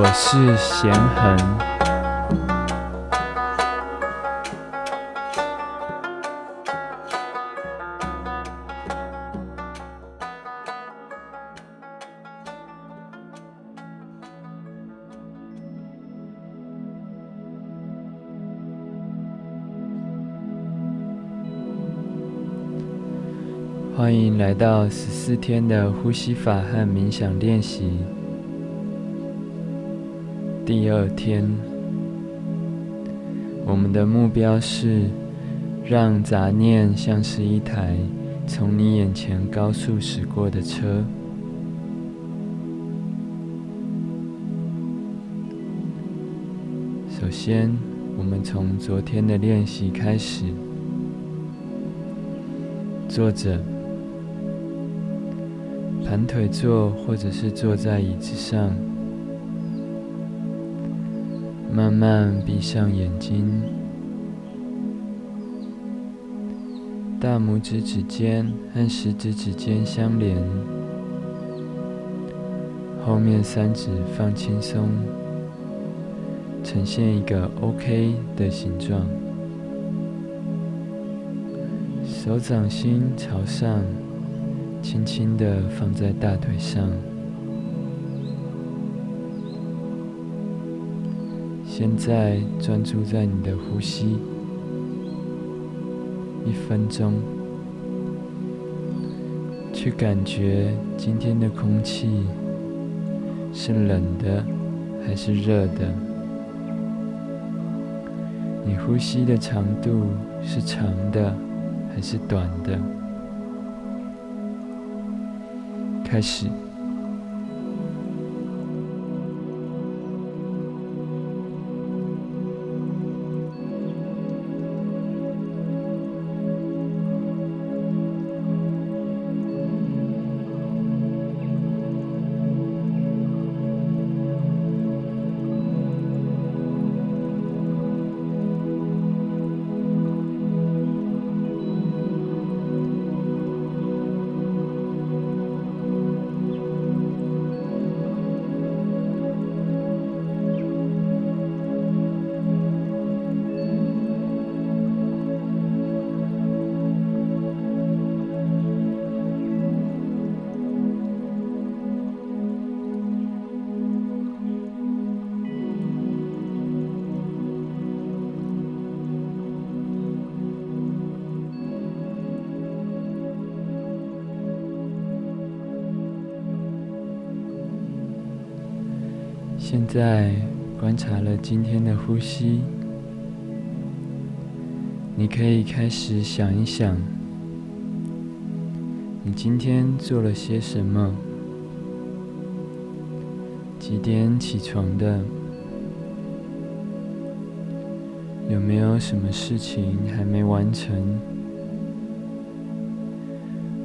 我是贤恒。欢迎来到十四天的呼吸法和冥想练习。第二天，我们的目标是让杂念像是一台从你眼前高速驶过的车。首先，我们从昨天的练习开始，坐着。盘腿坐，或者是坐在椅子上，慢慢闭上眼睛，大拇指指尖和食指指尖相连，后面三指放轻松，呈现一个 OK 的形状，手掌心朝上。轻轻地放在大腿上。现在专注在你的呼吸，一分钟，去感觉今天的空气是冷的还是热的？你呼吸的长度是长的还是短的？开始。现在观察了今天的呼吸，你可以开始想一想，你今天做了些什么？几点起床的？有没有什么事情还没完成？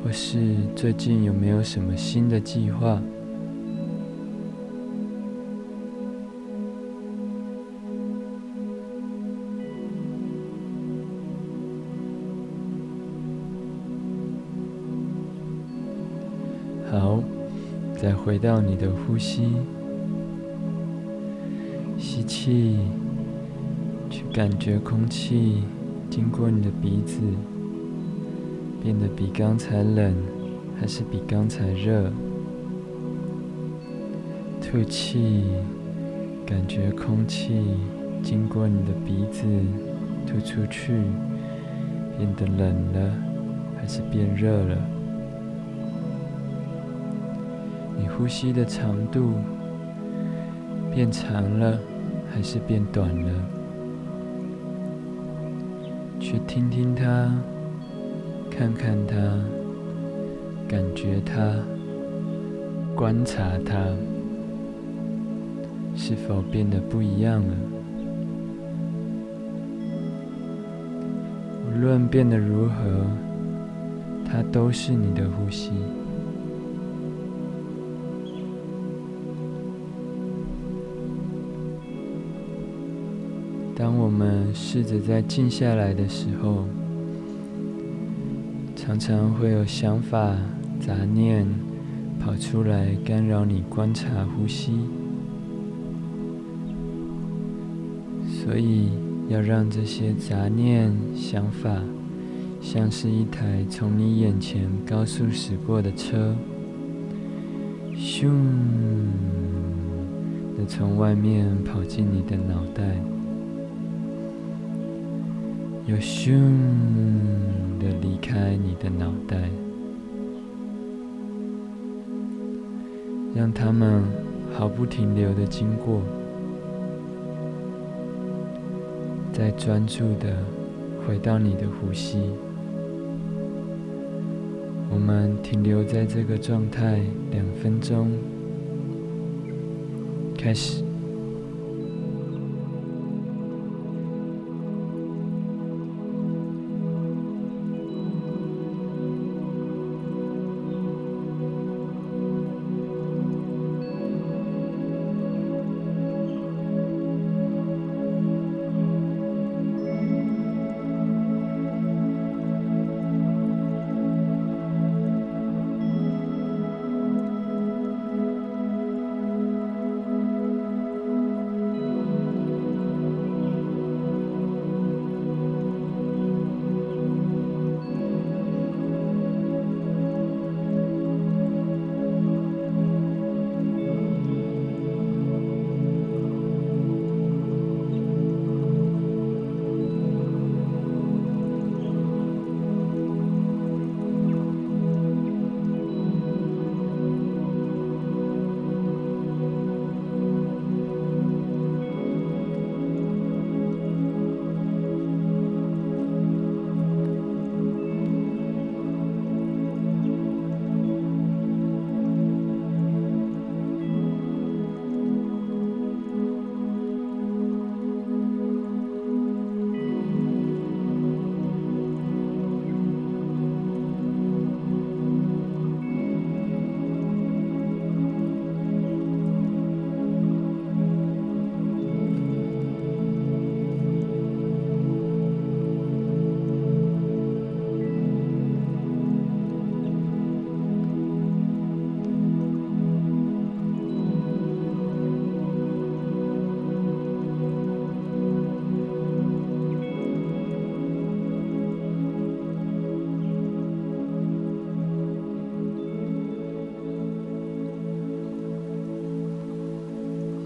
或是最近有没有什么新的计划？再回到你的呼吸，吸气，去感觉空气经过你的鼻子，变得比刚才冷，还是比刚才热？吐气，感觉空气经过你的鼻子吐出去，变得冷了，还是变热了？你呼吸的长度变长了，还是变短了？去听听它，看看它，感觉它，观察它，是否变得不一样了？无论变得如何，它都是你的呼吸。当我们试着在静下来的时候，常常会有想法、杂念跑出来干扰你观察呼吸。所以要让这些杂念、想法，像是一台从你眼前高速驶过的车，咻的从外面跑进你的脑袋，又咻的离开你的脑袋，让他们毫不停留的经过，再专注的回到你的呼吸。我们停留在这个状态两分钟，开始。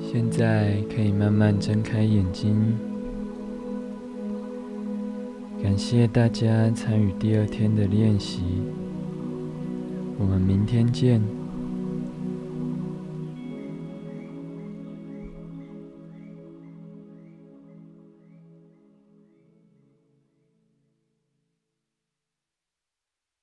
现在可以慢慢睁开眼睛。感谢大家参与第二天的练习，我们明天见。